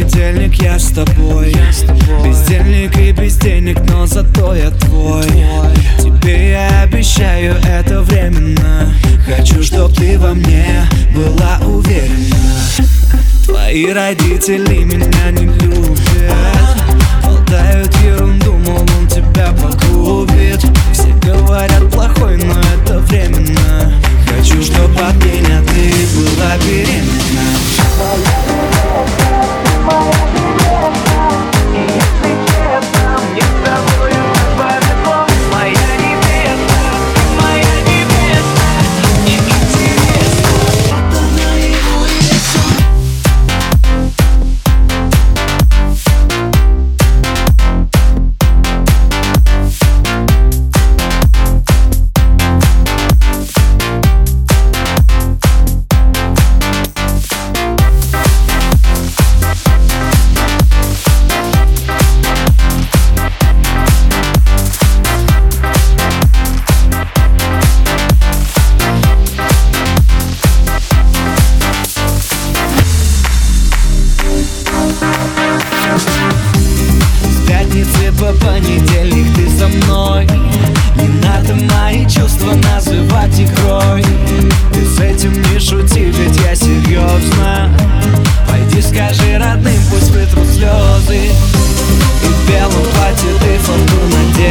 пятницы по понедельник я с тобой. Бездельник и без денег, но зато я твой. Тебе я обещаю, это временно. Хочу, чтоб ты во мне была уверена. Твои родители меня не любят понедельник ты со мной. Не надо мои чувства называть игрой. Ты с этим не шути, ведь я серьезно. Пойди скажи родным, пусть вытрут слезы. И в белом платье ты фонду надень